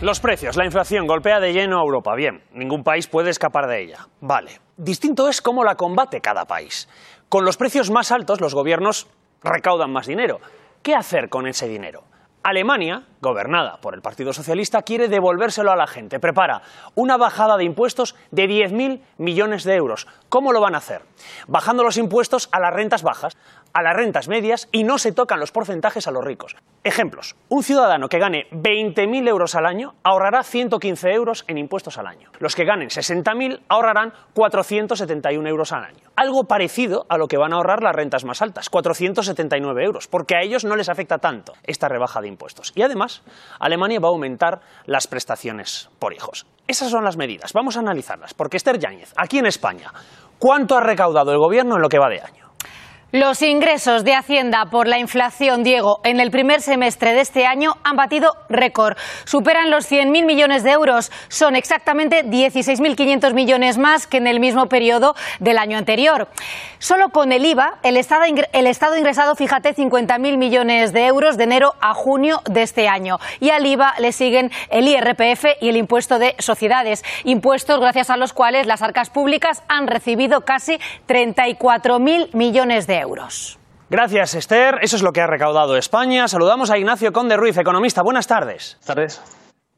Los precios, la inflación golpea de lleno a Europa. Bien, ningún país puede escapar de ella. Vale. Distinto es cómo la combate cada país. Con los precios más altos, los gobiernos recaudan más dinero. ¿Qué hacer con ese dinero? Alemania, gobernada por el Partido Socialista, quiere devolvérselo a la gente. Prepara una bajada de impuestos de 10.000 millones de euros. ¿Cómo lo van a hacer? Bajando los impuestos a las rentas bajas, a las rentas medias y no se tocan los porcentajes a los ricos. Ejemplos. Un ciudadano que gane 20.000 euros al año ahorrará 115 euros en impuestos al año. Los que ganen 60.000 ahorrarán 471 euros al año. Algo parecido a lo que van a ahorrar las rentas más altas, 479 euros, porque a ellos no les afecta tanto esta rebaja de impuestos. Y además, Alemania va a aumentar las prestaciones por hijos. Esas son las medidas. Vamos a analizarlas, porque Esther Yáñez, aquí en España, ¿cuánto ha recaudado el gobierno en lo que va de año? Los ingresos de Hacienda por la inflación, Diego, en el primer semestre de este año han batido récord. Superan los 100.000 millones de euros. Son exactamente 16.500 millones más que en el mismo periodo del año anterior. Solo con el IVA, el Estado, ingresado, fíjate, 50.000 millones de euros de enero a junio de este año. Y al IVA le siguen el IRPF y el impuesto de sociedades. Impuestos gracias a los cuales las arcas públicas han recibido casi 34.000 millones de euros. Gracias, Esther. Eso es lo que ha recaudado España. Saludamos a Ignacio Conde Ruiz, economista. Buenas tardes. Buenas tardes.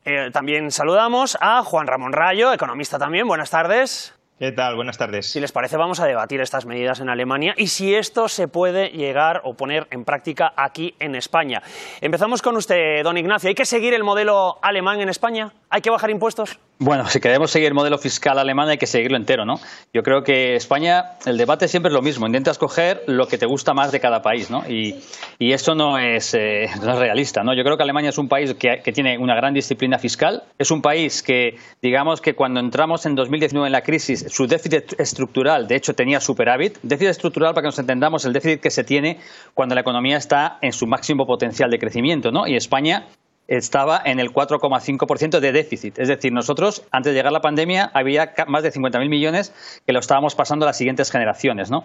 Eh, también saludamos a Juan Ramón Rayo, economista también. Buenas tardes. ¿Qué tal? Buenas tardes. Si les parece, vamos a debatir estas medidas en Alemania y si esto se puede llegar o poner en práctica aquí en España. Empezamos con usted, don Ignacio. ¿Hay que seguir el modelo alemán en España? ¿Hay que bajar impuestos? Bueno, si queremos seguir el modelo fiscal alemán hay que seguirlo entero, ¿no? Yo creo que España, el debate siempre es lo mismo, intenta escoger lo que te gusta más de cada país, ¿no? Y, y esto no es, eh, no es realista, ¿no? Yo creo que Alemania es un país que, que, tiene una gran disciplina fiscal, es un país que, digamos que cuando entramos en 2019 en la crisis, su déficit estructural, de hecho, tenía superávit. Déficit estructural, para que nos entendamos, el déficit que se tiene cuando la economía está en su máximo potencial de crecimiento, ¿no? Y España estaba en el 4,5% de déficit. Es decir, nosotros, antes de llegar la pandemia, había más de 50.000 millones que lo estábamos pasando a las siguientes generaciones. ¿no?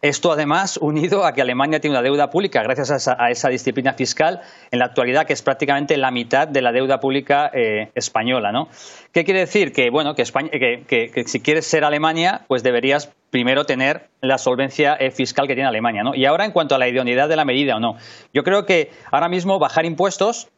Esto, además, unido a que Alemania tiene una deuda pública, gracias a esa, a esa, disciplina fiscal, en la actualidad, que es prácticamente la mitad de la deuda pública eh, española. ¿no? ¿Qué quiere decir? Que, bueno, que, España, que, que, que, si quieres ser Alemania, pues deberías primero tener la solvencia eh, fiscal que tiene Alemania. ¿no? Y ahora, en cuanto a la idoneidad de la medida o no, yo creo que ahora mismo bajar impuestos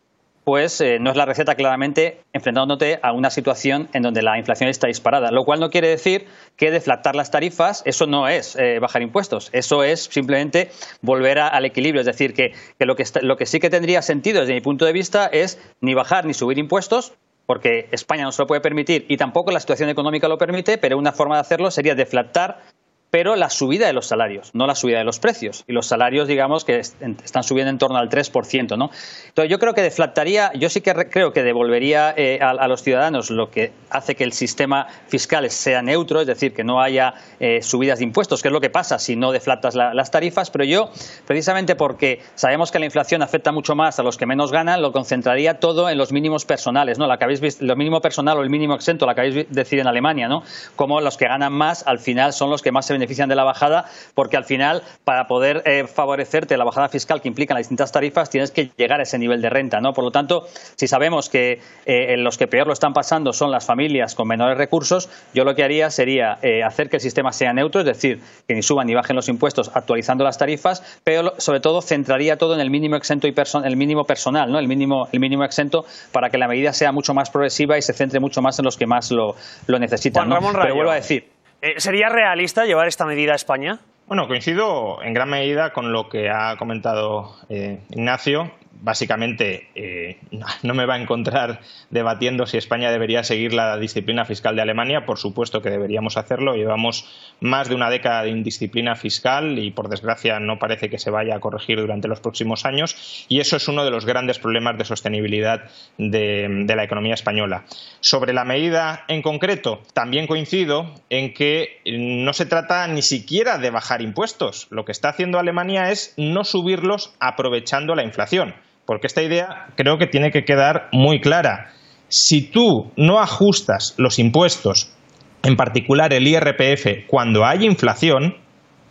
pues eh, no es la receta claramente enfrentándote a una situación en donde la inflación está disparada, lo cual no quiere decir que deflactar las tarifas, eso no es eh, bajar impuestos, eso es simplemente volver al equilibrio, es decir, que, que, lo que lo que sí que tendría sentido desde mi punto de vista es ni bajar ni subir impuestos, porque España no se lo puede permitir y tampoco la situación económica lo permite, pero una forma de hacerlo sería deflactar pero la subida de los salarios, no la subida de los precios. Y los salarios, digamos, que están subiendo en torno al 3%, ¿no? Entonces, yo creo que deflactaría, yo sí que creo que devolvería eh, a, los ciudadanos lo que hace que el sistema fiscal sea neutro, es decir, que no haya eh, subidas de impuestos, que es lo que pasa si no deflactas la, las tarifas, pero yo, precisamente porque sabemos que la inflación afecta mucho más a los que menos ganan, lo concentraría todo en los mínimos personales, ¿no? La que habéis visto, lo mínimo personal o el mínimo exento, la que habéis decidido en Alemania, ¿no? Como los que ganan más, al final, son los que más se benefician de la bajada, porque al final, para poder eh, favorecerte la bajada fiscal que implican las distintas tarifas, tienes que llegar a ese nivel de renta, ¿no? Por lo tanto, si sabemos que eh, los que peor lo están pasando son las familias con menores recursos, yo lo que haría sería eh, hacer que el sistema sea neutro, es decir, que ni suban ni bajen los impuestos actualizando las tarifas, pero sobre todo centraría todo en el mínimo exento y el mínimo personal, ¿no? El mínimo, el mínimo exento para que la medida sea mucho más progresiva y se centre mucho más en los que más lo, lo necesitan. Juan Ramón. Pero vuelvo a decir, ¿Sería realista llevar esta medida a España? Bueno, coincido en gran medida con lo que ha comentado eh, Ignacio. Básicamente eh, no me va a encontrar debatiendo si España debería seguir la disciplina fiscal de Alemania. Por supuesto que deberíamos hacerlo. Llevamos más de una década de indisciplina fiscal y, por desgracia, no parece que se vaya a corregir durante los próximos años. Y eso es uno de los grandes problemas de sostenibilidad de, la economía española. Sobre la medida en concreto, también coincido en que no se trata ni siquiera de bajar impuestos. Lo que está haciendo Alemania es no subirlos aprovechando la inflación porque esta idea creo que tiene que quedar muy clara. Si tú no ajustas los impuestos, en particular el IRPF, cuando hay inflación,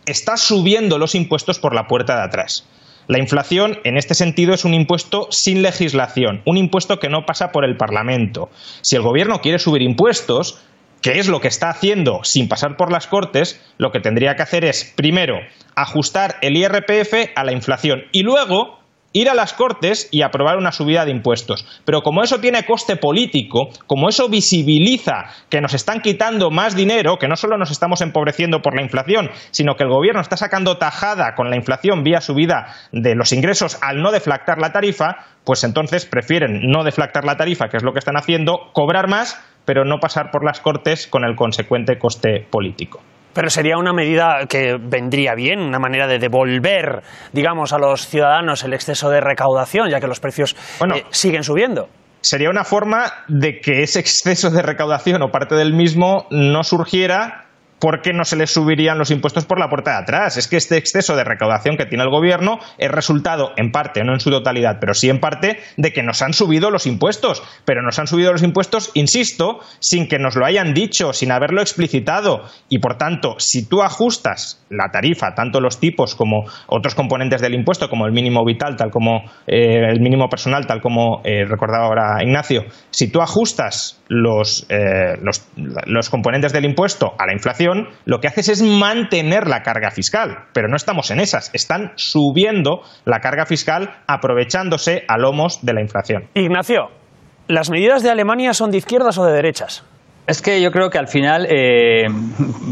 estás subiendo los impuestos por la puerta de atrás. La inflación, en este sentido, es un impuesto sin legislación, un impuesto que no pasa por el Parlamento. Si el Gobierno quiere subir impuestos, que es lo que está haciendo sin pasar por las Cortes, lo que tendría que hacer es, primero, ajustar el IRPF a la inflación y luego ir a las Cortes y aprobar una subida de impuestos. Pero como eso tiene coste político, como eso visibiliza que nos están quitando más dinero, que no solo nos estamos empobreciendo por la inflación, sino que el gobierno está sacando tajada con la inflación vía subida de los ingresos al no deflactar la tarifa, pues entonces prefieren no deflactar la tarifa, que es lo que están haciendo, cobrar más, pero no pasar por las Cortes con el consecuente coste político. Pero sería una medida que vendría bien, una manera de devolver, digamos, a los ciudadanos el exceso de recaudación, ya que los precios eh, siguen subiendo. sería una forma de que ese exceso de recaudación o parte del mismo no surgiera ¿por qué no se les subirían los impuestos por la puerta de atrás? Es que este exceso de recaudación que tiene el gobierno es resultado, en parte, no en su totalidad, pero sí en parte, de que nos han subido los impuestos. Pero nos han subido los impuestos, insisto, sin que nos lo hayan dicho, sin haberlo explicitado. Y por tanto, si tú ajustas la tarifa, tanto los tipos como otros componentes del impuesto, como el mínimo vital, tal como eh, el mínimo personal, tal como eh, recordaba ahora Ignacio, si tú ajustas los, eh, los, los componentes del impuesto a la inflación, lo que haces es mantener la carga fiscal, pero no estamos en esas, están subiendo la carga fiscal aprovechándose a lomos de la inflación. Ignacio, ¿las medidas de Alemania son de izquierdas o de derechas? Es que yo creo que al final eh,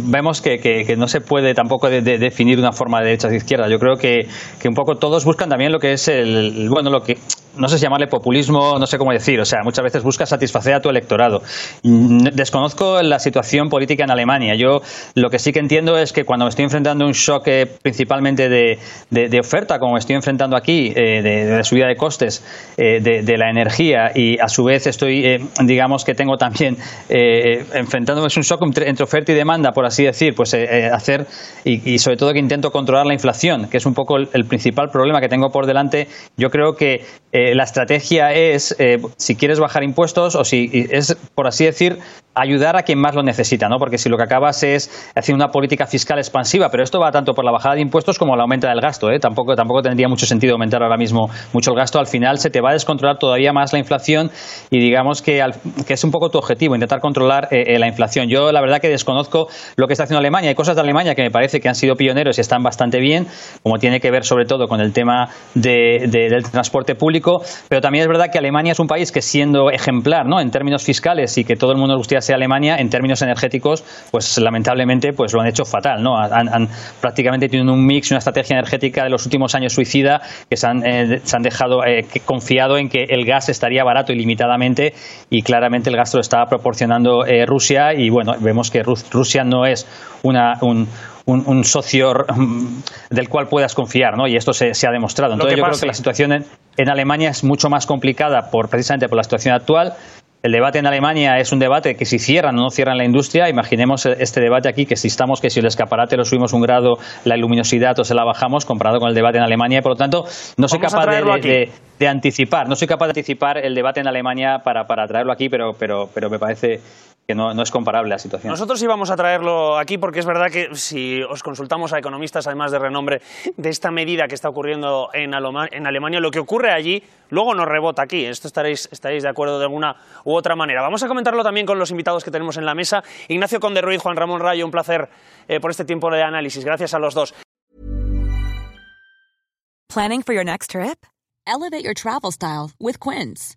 vemos que, no se puede tampoco definir una forma de derecha o de izquierda. Yo creo que, que, un poco todos buscan también lo que es el, bueno, lo que no sé si llamarle populismo, no sé cómo decir, o sea, muchas veces busca satisfacer a tu electorado. Desconozco la situación política en Alemania. Yo lo que sí que entiendo es que cuando me estoy enfrentando a un shock eh, principalmente de, oferta, como me estoy enfrentando aquí, eh, de, subida de costes eh, de, la energía, y a su vez estoy, digamos que tengo también, enfrentándome a un shock entre, oferta y demanda, por así decir, pues hacer, y, sobre todo que intento controlar la inflación, que es un poco el, principal problema que tengo por delante, yo creo que eh, la estrategia es, eh, si quieres bajar impuestos o si es, por así decir, ayudar a quien más lo necesita, ¿no? Porque si lo que acabas es hacer una política fiscal expansiva, pero esto va tanto por la bajada de impuestos como la aumento del gasto, ¿eh? Tampoco, tampoco tendría mucho sentido aumentar ahora mismo mucho el gasto. Al final se te va a descontrolar todavía más la inflación y digamos que, que es un poco tu objetivo, intentar controlar eh, eh, la inflación. Yo la verdad que desconozco lo que está haciendo Alemania. Hay cosas de Alemania que me parece que han sido pioneros y están bastante bien, como tiene que ver sobre todo con el tema del transporte público, pero también es verdad que Alemania es un país que siendo ejemplar, ¿no? En términos fiscales y que todo el mundo gustaría sea Alemania, en términos energéticos, pues lamentablemente pues lo han hecho fatal, ¿no? Han, prácticamente tenido un mix, una estrategia energética de los últimos años suicida que se han, eh, se han dejado eh, confiado en que el gas estaría barato ilimitadamente y claramente el gas lo estaba proporcionando eh, Rusia y bueno, vemos que Rusia no es una, un, un, socio del cual puedas confiar, ¿no? Y esto se, ha demostrado. Entonces yo creo que la situación en, en, Alemania es mucho más complicada por precisamente por la situación actual el debate en Alemania es un debate que si cierran o no cierran la industria, imaginemos este debate aquí, que si estamos, que si el escaparate lo subimos un grado, la luminosidad o se la bajamos, comparado con el debate en Alemania, y por lo tanto no soy capaz de, anticipar, no soy capaz de anticipar el debate en Alemania para, para traerlo aquí, pero, pero, pero me parece que no, es comparable la situación. Nosotros íbamos a traerlo aquí porque es verdad que si os consultamos a economistas, además de renombre, de esta medida que está ocurriendo en, Alemania, lo que ocurre allí luego nos rebota aquí. Esto estaréis, estaréis de acuerdo de alguna u otra manera. Vamos a comentarlo también con los invitados que tenemos en la mesa. Ignacio Conde Ruiz, Juan Ramón Rayo, un placer eh, por este tiempo de análisis. Gracias a los dos. Planning for your next trip? Elevate your travel style with Quince.